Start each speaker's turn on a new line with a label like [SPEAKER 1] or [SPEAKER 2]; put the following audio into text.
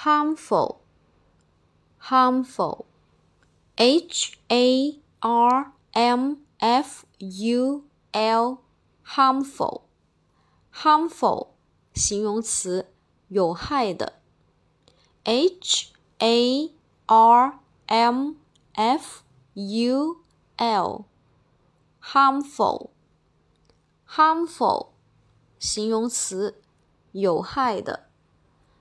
[SPEAKER 1] harmful, harmful, h a r m f u l, harmful, harmful，形容词，有害的。h a r m f u l, harmful, harmful，形容词，有害的。